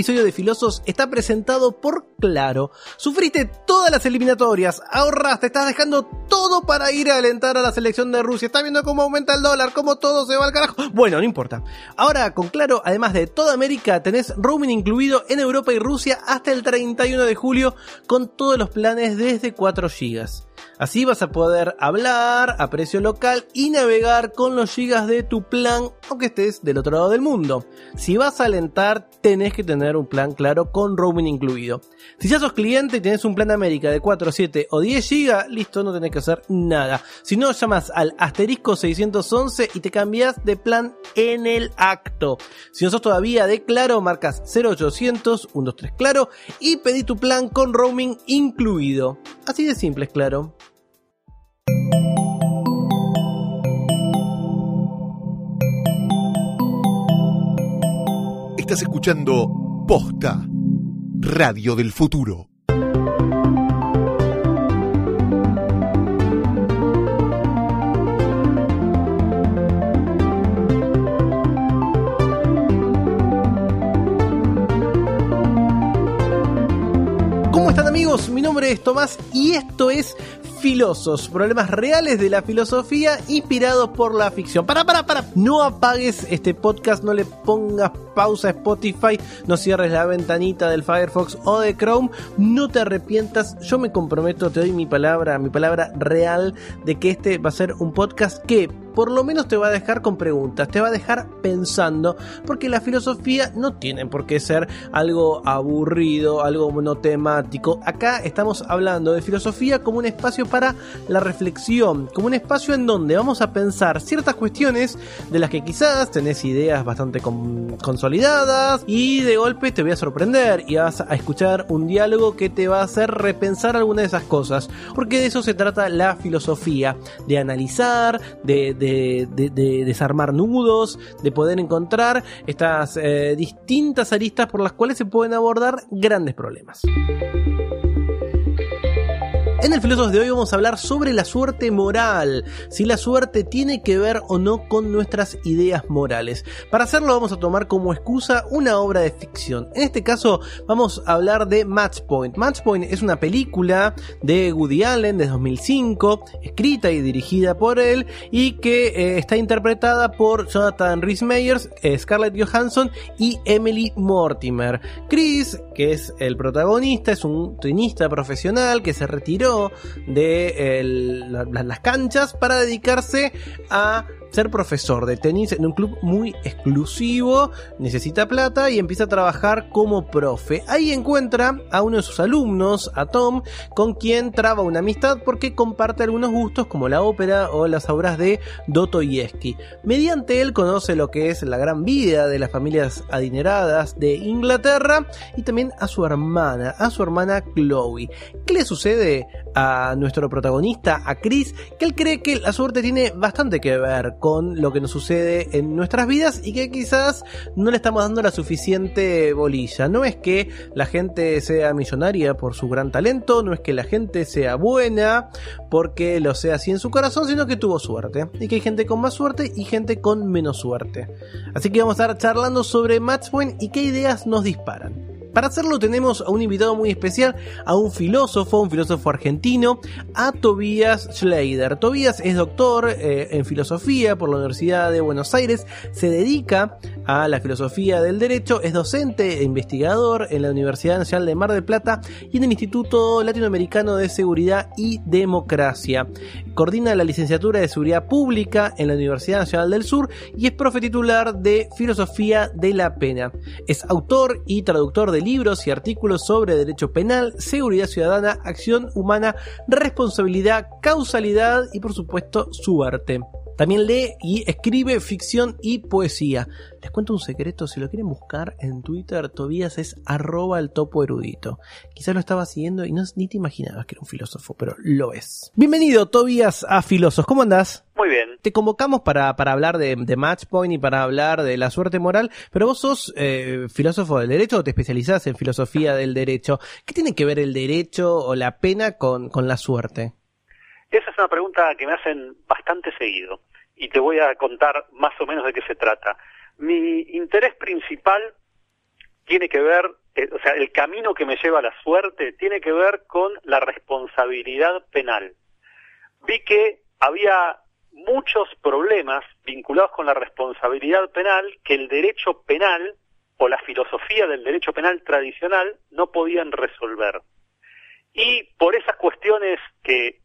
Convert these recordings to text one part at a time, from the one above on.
episodio de Filosos está presentado por Claro. Sufriste todas las eliminatorias, ahorraste, estás dejando todo para ir a alentar a la selección de Rusia. Estás viendo cómo aumenta el dólar, cómo todo se va al carajo. Bueno, no importa. Ahora con Claro, además de toda América, tenés roaming incluido en Europa y Rusia hasta el 31 de julio con todos los planes desde 4 GB. Así vas a poder hablar a precio local y navegar con los gigas de tu plan aunque estés del otro lado del mundo. Si vas a alentar tenés que tener un plan claro con roaming incluido. Si ya sos cliente y tenés un plan América de 4, 7 o 10 gigas, listo, no tenés que hacer nada. Si no, llamas al asterisco 611 y te cambias de plan en el acto. Si no sos todavía de Claro, marcas 0800 123 Claro y pedí tu plan con roaming incluido. Así de simple, es claro. Estás escuchando Posta, Radio del Futuro. ¿Cómo están amigos? Mi nombre es Tomás y esto es Filosos, problemas reales de la filosofía inspirados por la ficción. Para, para, para, no apagues este podcast, no le pongas pausa a Spotify, no cierres la ventanita del Firefox o de Chrome, no te arrepientas, yo me comprometo, te doy mi palabra, mi palabra real de que este va a ser un podcast que por lo menos te va a dejar con preguntas, te va a dejar pensando, porque la filosofía no tiene por qué ser algo aburrido, algo monotemático. Acá estamos hablando de filosofía como un espacio para la reflexión, como un espacio en donde vamos a pensar ciertas cuestiones de las que quizás tenés ideas bastante consolidadas y de golpe te voy a sorprender y vas a escuchar un diálogo que te va a hacer repensar alguna de esas cosas, porque de eso se trata la filosofía, de analizar, de de, desarmar nudos, de poder encontrar estas eh, distintas aristas por las cuales se pueden abordar grandes problemas. El de hoy vamos a hablar sobre la suerte moral, si la suerte tiene que ver o no con nuestras ideas morales. Para hacerlo vamos a tomar como excusa una obra de ficción. En este caso vamos a hablar de Matchpoint. Matchpoint es una película de Woody Allen de 2005, escrita y dirigida por él y que eh, está interpretada por Jonathan Rhys Meyers, eh, Scarlett Johansson y Emily Mortimer. Chris, que es el protagonista, es un tenista profesional que se retiró de las canchas para dedicarse a ser profesor de tenis en un club muy exclusivo, necesita plata y empieza a trabajar como profe. Ahí encuentra a uno de sus alumnos, a Tom, con quien traba una amistad porque comparte algunos gustos como la ópera o las obras de Dostoyevsky. Mediante él conoce lo que es la gran vida de las familias adineradas de Inglaterra y también a su hermana, a su hermana Chloe. ¿Qué le sucede a nuestro protagonista, a Chris? Que él cree que la suerte tiene bastante que ver con lo que nos sucede en nuestras vidas y que quizás no le estamos dando la suficiente bolilla. No es que la gente sea millonaria por su gran talento, no es que la gente sea buena porque lo sea así en su corazón, sino que tuvo suerte. Y que hay gente con más suerte y gente con menos suerte. Así que vamos a estar charlando sobre Matchpoint y qué ideas nos disparan. Para hacerlo tenemos a un invitado muy especial, a un filósofo, un filósofo argentino, a Tobias Schleider. Tobias es doctor eh, en filosofía por la Universidad de Buenos Aires, se dedica a la filosofía del derecho, es docente e investigador en la Universidad Nacional de Mar del Plata y en el Instituto Latinoamericano de Seguridad y Democracia. Coordina la licenciatura de Seguridad Pública en la Universidad Nacional del Sur y es profe titular de Filosofía de la Pena. Es autor y traductor de libros y artículos sobre derecho penal, seguridad ciudadana, acción humana, responsabilidad, causalidad y por supuesto suerte. También lee y escribe ficción y poesía. Les cuento un secreto, si lo quieren buscar en Twitter, Tobías es arroba el topo erudito. Quizás lo estaba siguiendo y no, ni te imaginabas que era un filósofo, pero lo es. Bienvenido, Tobías, a Filosos. ¿Cómo andás? Muy bien. Te convocamos para, para hablar de, de, Matchpoint y para hablar de la suerte moral, pero vos sos eh, filósofo del derecho o te especializás en filosofía del derecho. ¿Qué tiene que ver el derecho o la pena con, con la suerte? Esa es una pregunta que me hacen bastante seguido y te voy a contar más o menos de qué se trata. Mi interés principal tiene que ver, eh, o sea, el camino que me lleva a la suerte tiene que ver con la responsabilidad penal. Vi que había muchos problemas vinculados con la responsabilidad penal que el derecho penal o la filosofía del derecho penal tradicional no podían resolver. Y por esas cuestiones que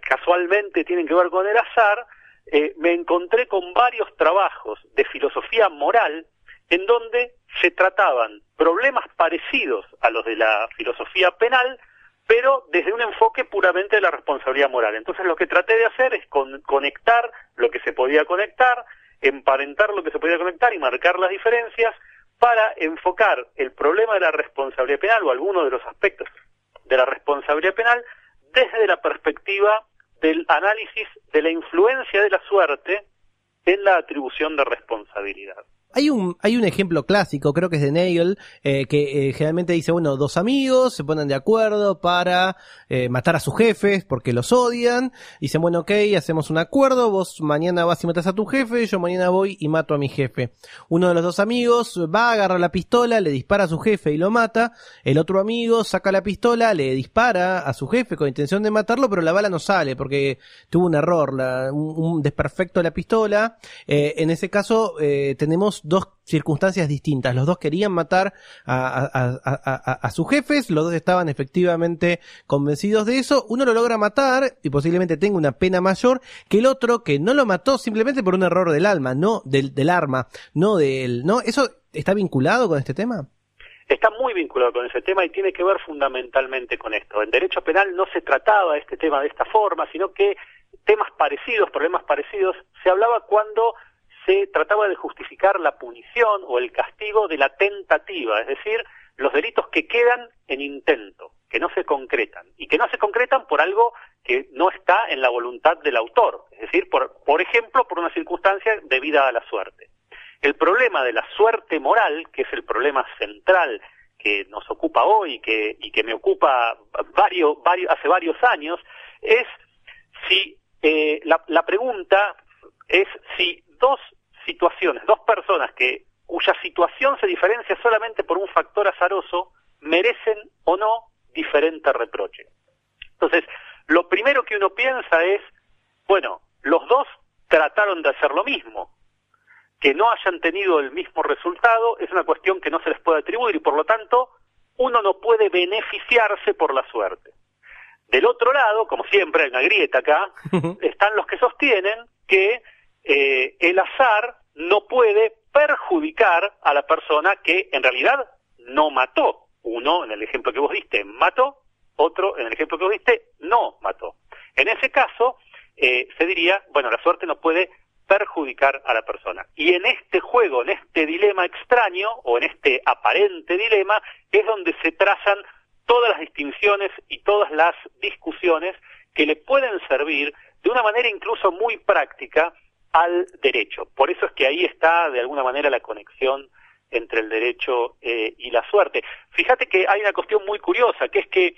casualmente tienen que ver con el azar, eh, me encontré con varios trabajos de filosofía moral en donde se trataban problemas parecidos a los de la filosofía penal, pero desde un enfoque puramente de la responsabilidad moral. Entonces lo que traté de hacer es conectar lo que se podía conectar, emparentar lo que se podía conectar y marcar las diferencias para enfocar el problema de la responsabilidad penal o alguno de los aspectos de la responsabilidad penal desde la perspectiva del análisis de la influencia de la suerte en la atribución de responsabilidad. Hay un, hay un ejemplo clásico, creo que es de Nagel, eh, que eh, generalmente dice, bueno, dos amigos se ponen de acuerdo para eh, matar a sus jefes porque los odian. Dicen, bueno, ok, hacemos un acuerdo, vos mañana vas y matas a tu jefe, yo mañana voy y mato a mi jefe. Uno de los dos amigos va, agarra la pistola, le dispara a su jefe y lo mata. El otro amigo saca la pistola, le dispara a su jefe con intención de matarlo, pero la bala no sale porque tuvo un error, un, un, desperfecto de la pistola. en ese caso, tenemos dos circunstancias distintas. Los dos querían matar a, sus jefes, los dos estaban efectivamente convencidos de eso. Uno lo logra matar y posiblemente tenga una pena mayor que el otro que no lo mató simplemente por un error del alma, no del, del arma, no del, ¿no? ¿Eso está vinculado con este tema? Está muy vinculado con ese tema y tiene que ver fundamentalmente con esto. En derecho penal no se trataba este tema de esta forma, sino que temas parecidos, problemas parecidos, se hablaba cuando se trataba de justificar la punición o el castigo de la tentativa, es decir, los delitos que quedan en intento, que no se concretan, y que no se concretan por algo que no está en la voluntad del autor, es decir, por, por ejemplo, por una circunstancia debida a la suerte. El problema de la suerte moral, que es el problema central que nos ocupa hoy que, y que me ocupa varios, varios, hace varios años, es si eh, la, la pregunta es si dos situaciones, dos personas que cuya situación se diferencia solamente por un factor azaroso, merecen o no diferente reproche. Entonces, lo primero que uno piensa es, bueno, los dos trataron de hacer lo mismo. Que no hayan tenido el mismo resultado es una cuestión que no se les puede atribuir y por lo tanto uno no puede beneficiarse por la suerte. Del otro lado, como siempre hay una grieta acá, están los que sostienen que eh, el azar no puede perjudicar a la persona que en realidad no mató. Uno, en el ejemplo que vos diste, mató, otro, en el ejemplo que vos diste, no mató. En ese caso, eh, se diría, bueno, la suerte no puede perjudicar a la persona. Y en este juego, en este dilema extraño, o en este aparente dilema, es donde se trazan todas las distinciones y todas las discusiones que le pueden servir de una manera incluso muy práctica al derecho. Por eso es que ahí está de alguna manera la conexión entre el derecho eh, y la suerte. Fíjate que hay una cuestión muy curiosa, que es que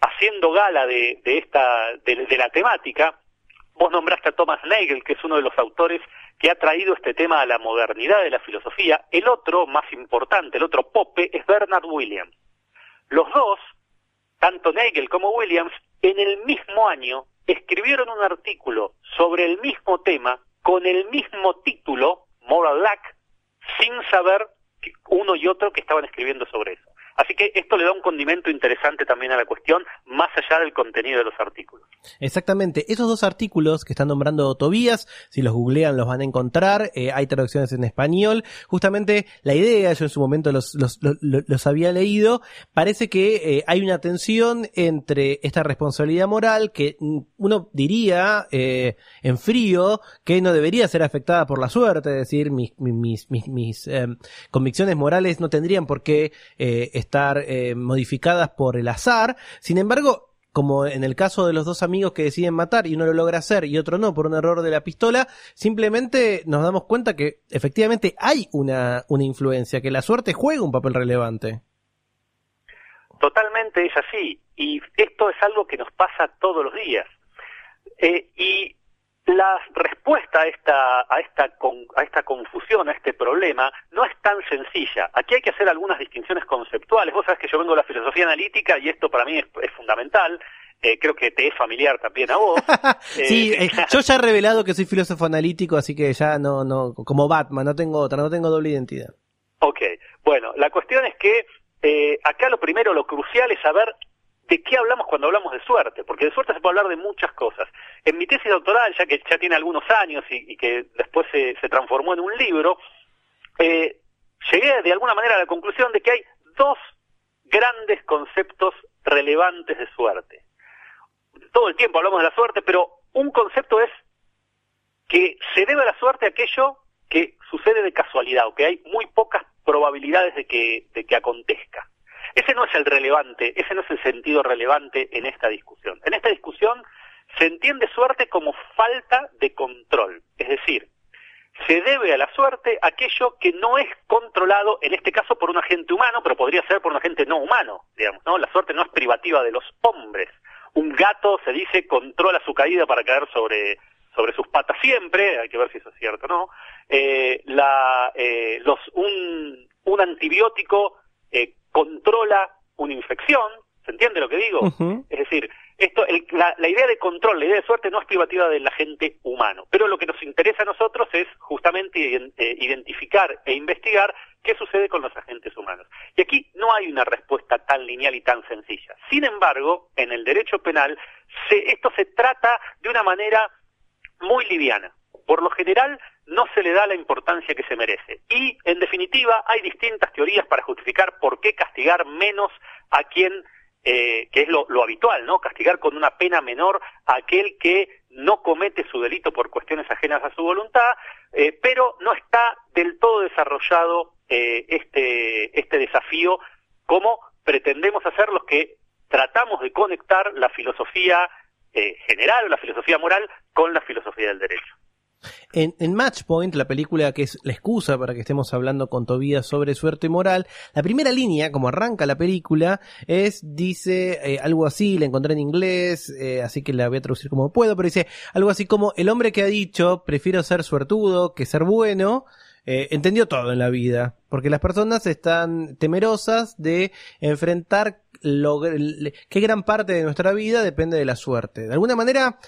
haciendo gala de, esta de, la temática, vos nombraste a Thomas Nagel, que es uno de los autores que ha traído este tema a la modernidad de la filosofía. El otro, más importante, el otro pope, es Bernard Williams. Los dos, tanto Nagel como Williams, en el mismo año escribieron un artículo sobre el mismo tema con el mismo título, Moral Lack, sin saber uno y otro que estaban escribiendo sobre eso. Así que esto le da un condimento interesante también a la cuestión, más allá del contenido de los artículos. Exactamente, esos dos artículos que están nombrando Tobías, si los googlean los van a encontrar, eh, hay traducciones en español. Justamente la idea, yo en su momento los, los, los, había leído, parece que eh, hay una tensión entre esta responsabilidad moral que uno diría eh, en frío que no debería ser afectada por la suerte, es decir, mis, mis, mis, mis em, convicciones morales no tendrían por qué estar eh, modificadas por el azar. Sin embargo, como en el caso de los dos amigos que deciden matar y uno lo logra hacer y otro no por un error de la pistola, simplemente nos damos cuenta que efectivamente hay una, una influencia, que la suerte juega un papel relevante. Totalmente es así, y esto es algo que nos pasa todos los días. Eh, y la respuesta a esta, a, esta a esta confusión, a este problema, no es tan sencilla. Aquí hay que hacer algunas distinciones conceptuales. Vos sabés que yo vengo de la filosofía analítica y esto para mí es, fundamental. Eh, creo que te es familiar también a vos. sí, eh, yo ya he revelado que soy filósofo analítico, así que ya no, no, como Batman, no tengo otra, no tengo doble identidad. Ok, bueno, la cuestión es que eh, acá lo primero, lo crucial es saber de qué hablamos cuando hablamos de suerte, porque de suerte se puede hablar de muchas cosas. En mi tesis doctoral, ya que ya tiene algunos años y, que después se, transformó en un libro, eh, llegué de alguna manera a la conclusión de que hay dos grandes conceptos relevantes de suerte. Todo el tiempo hablamos de la suerte, pero un concepto es que se debe a la suerte aquello que sucede de casualidad o que hay muy pocas probabilidades de que, de que acontezca. Ese no es el relevante, ese no es el sentido relevante en esta discusión. En esta discusión se entiende suerte como falta de control, es decir, se debe a la suerte aquello que no es controlado, en este caso por un agente humano, pero podría ser por un agente no humano, digamos, ¿no? La suerte no es privativa de los hombres. Un gato, se dice, controla su caída para caer sobre, sobre sus patas siempre, hay que ver si eso es cierto o no. Eh, la, eh, los, un, un antibiótico eh, controla una infección, ¿se entiende lo que digo? Es decir, esto, la, idea de control, la idea de suerte no es privativa del agente humano, pero lo que nos interesa a nosotros es justamente eh, identificar e investigar qué sucede con los agentes humanos. Y aquí no hay una respuesta tan lineal y tan sencilla. Sin embargo, en el derecho penal, esto se trata de una manera muy liviana. Por lo general, no se le da la importancia que se merece. Y, en definitiva, hay distintas teorías para justificar por qué castigar menos a quien, eh, que es lo, habitual, ¿no? Castigar con una pena menor a aquel que no comete su delito por cuestiones ajenas a su voluntad, eh, pero no está del todo desarrollado eh, este, este desafío como pretendemos hacer los que tratamos de conectar la filosofía general o la filosofía moral con la filosofía del derecho. En, en, Matchpoint, la película que es la excusa para que estemos hablando con Tobías sobre suerte moral, la primera línea, como arranca la película, es, dice eh, algo así, la encontré en inglés, eh, así que la voy a traducir como puedo, pero dice algo así como, el hombre que ha dicho, prefiero ser suertudo que ser bueno, eh, entendió todo en la vida, porque las personas están temerosas de enfrentar lo, qué gran parte de nuestra vida depende de la suerte. De alguna manera,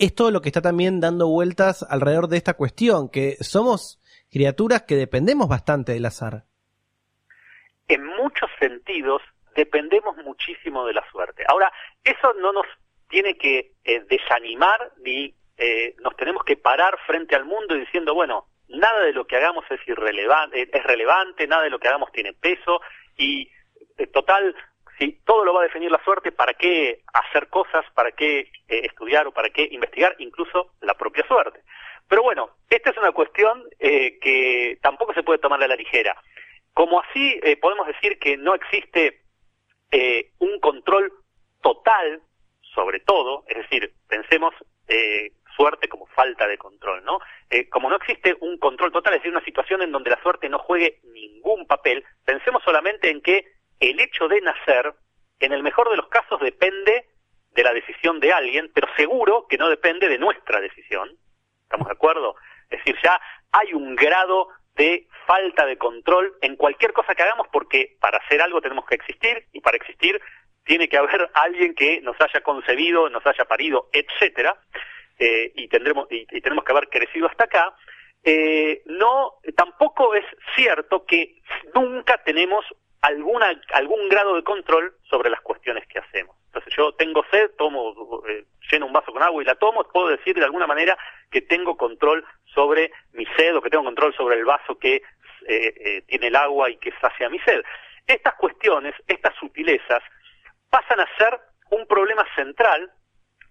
es todo lo que está también dando vueltas alrededor de esta cuestión, que somos criaturas que dependemos bastante del azar. En muchos sentidos dependemos muchísimo de la suerte. Ahora, eso no nos tiene que eh, desanimar ni eh, nos tenemos que parar frente al mundo diciendo, bueno, nada de lo que hagamos es irrelevante, es relevante, nada de lo que hagamos tiene peso y eh, total si todo lo va a definir la suerte, ¿para qué hacer cosas? ¿Para qué eh, estudiar o para qué investigar? Incluso la propia suerte. Pero bueno, esta es una cuestión eh, que tampoco se puede tomar a la ligera. Como así eh, podemos decir que no existe un control total sobre todo, es decir, pensemos suerte como falta de control, ¿no? como no existe un control total, es decir, una situación en donde la suerte no juegue ningún papel, pensemos solamente en que el hecho de nacer, en el mejor de los casos, depende de la decisión de alguien, pero seguro que no depende de nuestra decisión. ¿Estamos de acuerdo? Es decir, ya hay un grado de falta de control en cualquier cosa que hagamos porque para hacer algo tenemos que existir y para existir tiene que haber alguien que nos haya concebido, nos haya parido, etcétera, eh, y tendremos y, tenemos que haber crecido hasta acá. Eh, no, tampoco es cierto que nunca tenemos alguna, algún grado de control sobre las cuestiones que hacemos. Entonces yo tengo sed, tomo, eh, lleno un vaso con agua y la tomo, puedo decir de alguna manera que tengo control sobre mi sed o que tengo control sobre el vaso que eh, eh, tiene el agua y que sacia mi sed. Estas cuestiones, estas sutilezas, pasan a ser un problema central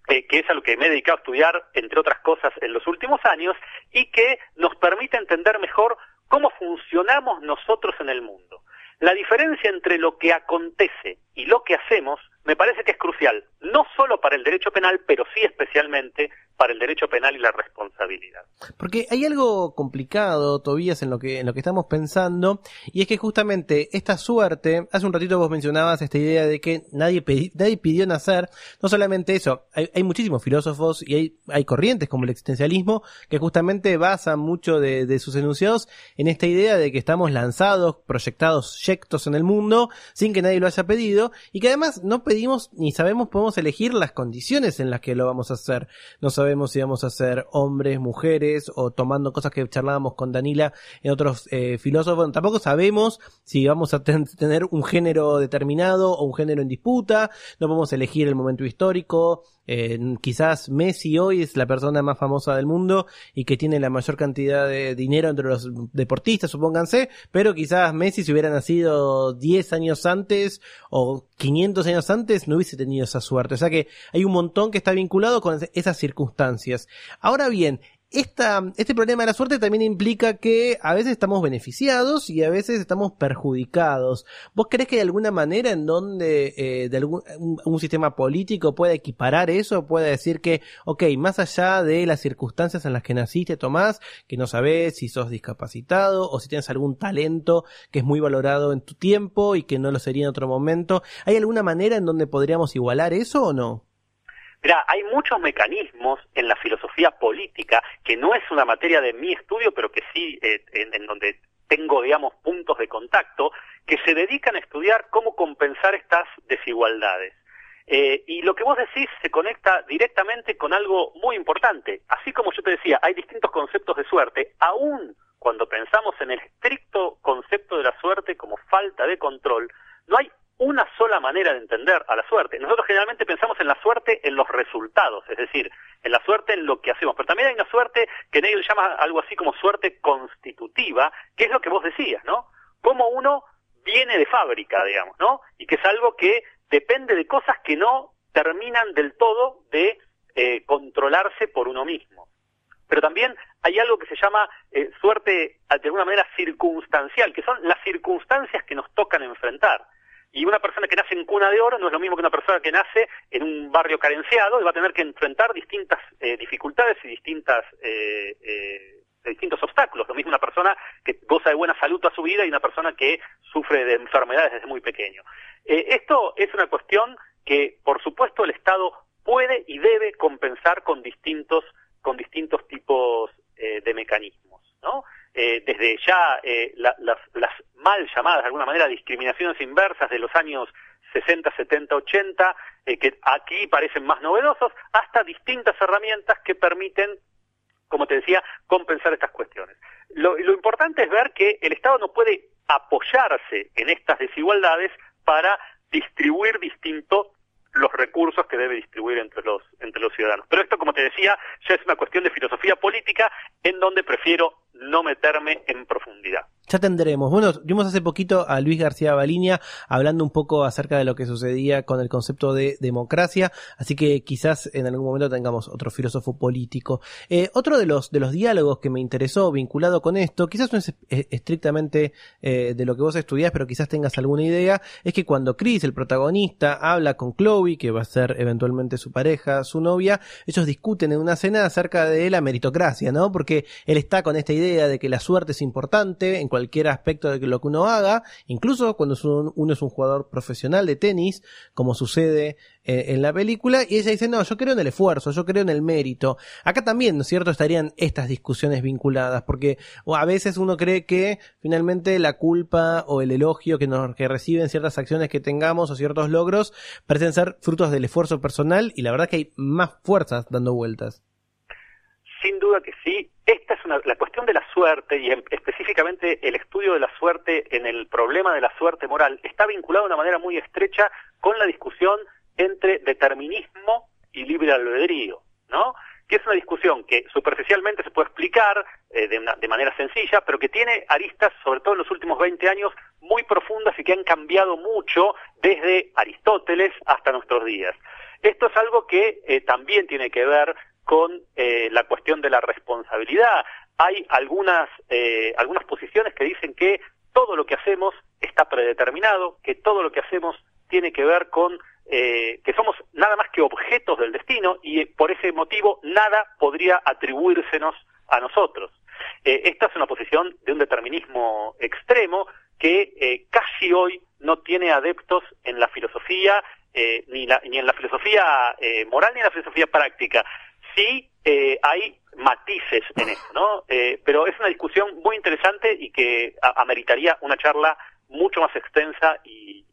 que es a lo que me he dedicado a estudiar, entre otras cosas, en los últimos años, y que nos permite entender mejor cómo funcionamos nosotros en el mundo. La diferencia entre lo que acontece y lo que hacemos me parece que es crucial, no solo para el derecho penal, pero sí especialmente para el derecho penal y la responsabilidad. Porque hay algo complicado, Tobías, en lo que, en lo que estamos pensando, y es que justamente esta suerte, hace un ratito vos mencionabas esta idea de que nadie, nadie pidió nacer, no solamente eso, hay, hay, muchísimos filósofos y hay, hay corrientes como el existencialismo que justamente basan mucho de, de sus enunciados en esta idea de que estamos lanzados, proyectados, yectos en el mundo, sin que nadie lo haya pedido, y que además no pedimos ni sabemos, podemos elegir las condiciones en las que lo vamos a hacer. No sabemos si vamos a ser hombres, mujeres o tomando cosas que charlábamos con Danila en otros eh, filósofos. Tampoco sabemos si vamos a tener un género determinado o un género en disputa. No podemos elegir el momento histórico. Eh, quizás Messi hoy es la persona más famosa del mundo y que tiene la mayor cantidad de dinero entre los deportistas, supónganse, pero quizás Messi si hubiera nacido 10 años antes o 500 años antes no hubiese tenido esa suerte. O sea que hay un montón que está vinculado con esas circunstancias. Ahora bien, esta, este problema de la suerte también implica que a veces estamos beneficiados y a veces estamos perjudicados. ¿Vos crees que hay alguna manera en donde eh, de algún, un, sistema político pueda equiparar eso? Pueda decir que, ok, más allá de las circunstancias en las que naciste, Tomás, que no sabes si sos discapacitado o si tienes algún talento que es muy valorado en tu tiempo y que no lo sería en otro momento, ¿hay alguna manera en donde podríamos igualar eso o no? Mira, hay muchos mecanismos en la filosofía política, que no es una materia de mi estudio, pero que sí eh, en, donde tengo, digamos, puntos de contacto, que se dedican a estudiar cómo compensar estas desigualdades. Eh, y lo que vos decís se conecta directamente con algo muy importante. Así como yo te decía, hay distintos conceptos de suerte, aún cuando pensamos en el estricto concepto de la suerte como falta de control, no hay una sola manera de entender a la suerte. Nosotros generalmente pensamos en la suerte en los resultados, es decir, en la suerte en lo que hacemos, pero también hay una suerte que Nagel llama algo así como suerte constitutiva, que es lo que vos decías, ¿no? Como uno viene de fábrica, digamos, ¿no? Y que es algo que depende de cosas que no terminan del todo de eh, controlarse por uno mismo. Pero también hay algo que se llama eh, suerte de alguna manera circunstancial, que son las circunstancias que nos tocan enfrentar. Y una persona que nace en cuna de oro no es lo mismo que una persona que nace en un barrio carenciado y va a tener que enfrentar distintas eh, dificultades y distintas eh, eh, distintos obstáculos. Lo mismo una persona que goza de buena salud toda su vida y una persona que sufre de enfermedades desde muy pequeño. esto es una cuestión que, por supuesto, el Estado puede y debe compensar con distintos con distintos tipos de mecanismos, ¿no? Eh, desde ya eh, las, mal llamadas, de alguna manera, discriminaciones inversas de los años 60, 70, 80, que aquí parecen más novedosos, hasta distintas herramientas que permiten, como te decía, compensar estas cuestiones. Lo, lo importante es ver que el Estado no puede apoyarse en estas desigualdades para distribuir distinto los recursos que debe distribuir entre los entre los ciudadanos. Pero esto, como te decía, ya es una cuestión de filosofía política en donde prefiero no meterme en profundidad. Ya tendremos. Bueno, vimos hace poquito a Luis García Baliña hablando un poco acerca de lo que sucedía con el concepto de democracia, así que quizás en algún momento tengamos otro filósofo político. Eh, otro de los, de los diálogos que me interesó vinculado con esto, quizás no es estrictamente eh, de lo que vos estudiás, pero quizás tengas alguna idea, es que cuando Chris, el protagonista, habla con Chloe, que va a ser eventualmente su pareja, su novia, ellos discuten en una cena acerca de la meritocracia, ¿no? Porque él está con esta idea de que la suerte es importante en cualquier aspecto de lo que uno haga, incluso cuando uno es un jugador profesional de tenis, como sucede eh, en la película, y ella dice, no, yo creo en el esfuerzo, yo creo en el mérito. Acá también, ¿no es cierto?, estarían estas discusiones vinculadas, porque a veces uno cree que finalmente la culpa o el elogio que, nos, que reciben ciertas acciones que tengamos o ciertos logros parecen ser frutos del esfuerzo personal, y la verdad que hay más fuerzas dando vueltas. Sin duda que sí. Esta es una, la cuestión de la suerte y específicamente el estudio de la suerte en el problema de la suerte moral está vinculado de una manera muy estrecha con la discusión entre determinismo y libre albedrío, ¿no? Que es una discusión que superficialmente se puede explicar eh, de, manera sencilla, pero que tiene aristas, sobre todo en los últimos 20 años, muy profundas y que han cambiado mucho desde Aristóteles hasta nuestros días. Esto es algo que eh, también tiene que ver con eh, la cuestión de la responsabilidad. Hay algunas, eh, algunas posiciones que dicen que todo lo que hacemos está predeterminado, que todo lo que hacemos tiene que ver con eh, que somos nada más que objetos del destino y por ese motivo nada podría atribuírsenos a nosotros. Eh, esta es una posición de un determinismo extremo que eh, casi hoy no tiene adeptos en la filosofía, ni, en la filosofía moral ni en la filosofía práctica. Sí hay matices en esto, ¿no? pero es una discusión muy interesante y que ameritaría una charla mucho más extensa y,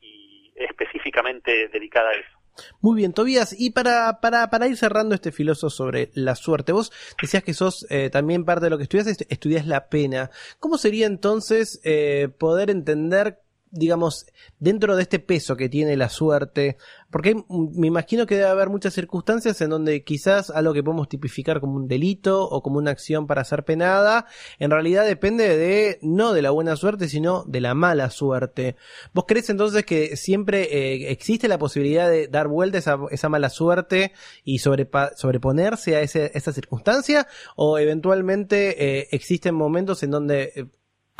específicamente dedicada a eso. Muy bien, Tobías, y para, para, para ir cerrando este filósofo sobre la suerte, vos decías que sos eh, también parte de lo que estudias, estudias la pena. ¿Cómo sería entonces eh, poder entender digamos, dentro de este peso que tiene la suerte, porque me imagino que debe haber muchas circunstancias en donde quizás algo que podemos tipificar como un delito o como una acción para ser penada, en realidad depende de, no de la buena suerte, sino de la mala suerte. ¿Vos crees entonces que siempre eh, existe la posibilidad de dar vuelta esa, esa mala suerte y sobreponerse a esa circunstancia? ¿O eventualmente eh, existen momentos en donde eh,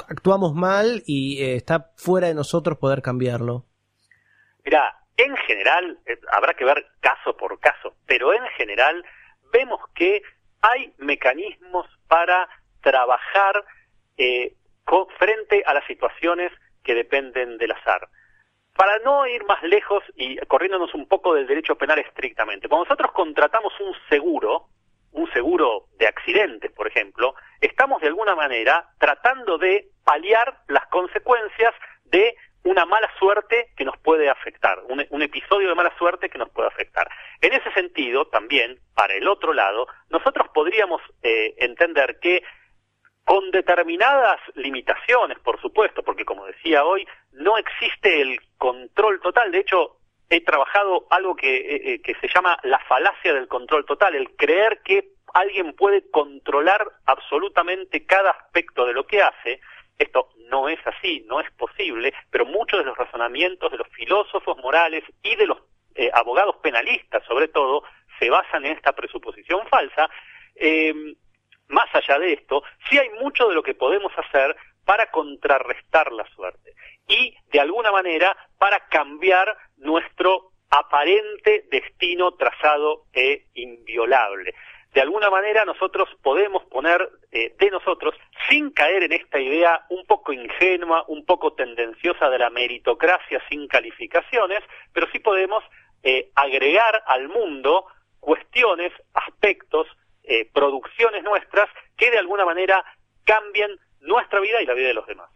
actuamos mal y eh, está fuera de nosotros poder cambiarlo? Mira, en general, eh, habrá que ver caso por caso, pero en general vemos que hay mecanismos para trabajar eh, frente a las situaciones que dependen del azar. Para no ir más lejos y corriéndonos un poco del derecho penal estrictamente, cuando nosotros contratamos un seguro, un seguro de accidentes, por ejemplo, estamos de alguna manera tratando de paliar las consecuencias de una mala suerte que nos puede afectar, un, episodio de mala suerte que nos puede afectar. En ese sentido, también, para el otro lado, nosotros podríamos eh, entender que con determinadas limitaciones, por supuesto, porque como decía hoy, no existe el control total. De hecho, he trabajado algo que, eh, eh, que se llama la falacia del control total, el creer que alguien puede controlar absolutamente cada aspecto de lo que hace. Esto no es así, no es posible, pero muchos de los razonamientos de los filósofos morales y de los eh, abogados penalistas, sobre todo, se basan en esta presuposición falsa. Más allá de esto, sí hay mucho de lo que podemos hacer para contrarrestar la suerte y, de alguna manera, para cambiar nuestro aparente destino trazado e inviolable de alguna manera nosotros podemos poner eh, de nosotros, sin caer en esta idea un poco ingenua, un poco tendenciosa de la meritocracia sin calificaciones, pero sí podemos eh, agregar al mundo cuestiones, aspectos, eh, producciones nuestras que de alguna manera cambien nuestra vida y la vida de los demás.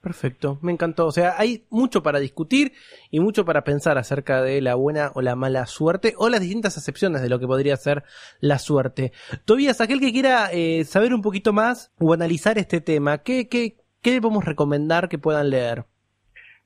Perfecto, me encantó. O sea, hay mucho para discutir y mucho para pensar acerca de la buena o la mala suerte o las distintas acepciones de lo que podría ser la suerte. Tobías, aquel que quiera eh, saber un poquito más o analizar este tema, ¿qué, qué, qué debemos recomendar que puedan leer?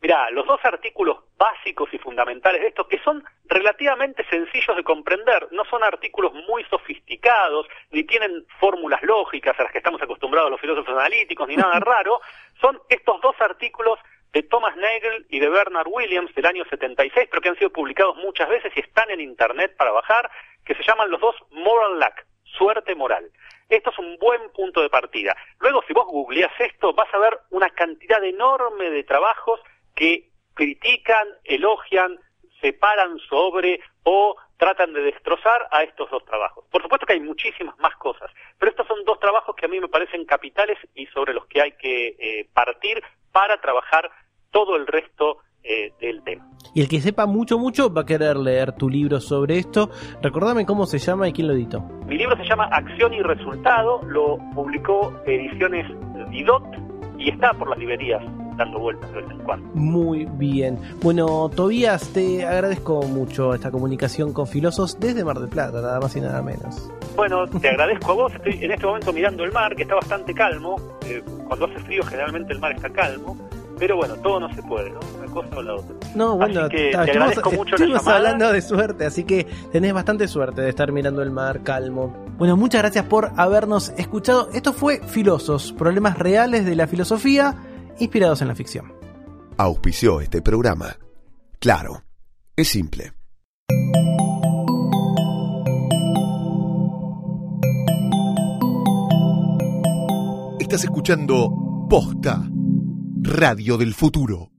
Mirá, los dos artículos básicos y fundamentales de esto, que son relativamente sencillos de comprender, no son artículos muy sofisticados, ni tienen fórmulas lógicas a las que estamos acostumbrados los filósofos analíticos, ni nada raro, son estos dos artículos de Thomas Nagel y de Bernard Williams del año 76, pero que han sido publicados muchas veces y están en Internet para bajar, que se llaman los dos Moral Luck, suerte moral. Esto es un buen punto de partida. Luego, si vos googleás esto, vas a ver una cantidad enorme de trabajos que critican, elogian, separan sobre o tratan de destrozar a estos dos trabajos. Por supuesto que hay muchísimas más cosas, pero estos son dos trabajos que a mí me parecen capitales y sobre los que hay que eh, partir para trabajar todo el resto eh, del tema. Y el que sepa mucho, mucho va a querer leer tu libro sobre esto. Recordame cómo se llama y quién lo editó. Mi libro se llama Acción y Resultado, lo publicó Ediciones Didot y está por las librerías dando vueltas de vez en cuando. Muy bien. Bueno, Tobías, te agradezco mucho esta comunicación con Filosos desde Mar del Plata, nada más y nada menos. Bueno, te agradezco a vos. Estoy en este momento mirando el mar, que está bastante calmo. Eh, cuando hace frío, generalmente el mar está calmo. Pero bueno, todo no se puede, ¿no? Una cosa o la otra. No, bueno, te agradezco mucho estuvimos hablando de suerte, así que tenés bastante suerte de estar mirando el mar calmo. Bueno, muchas gracias por habernos escuchado. Esto fue Filosos, problemas reales de la filosofía inspirados en la ficción. Auspició este programa. Claro, es simple. Estás escuchando Posta, Radio del Futuro.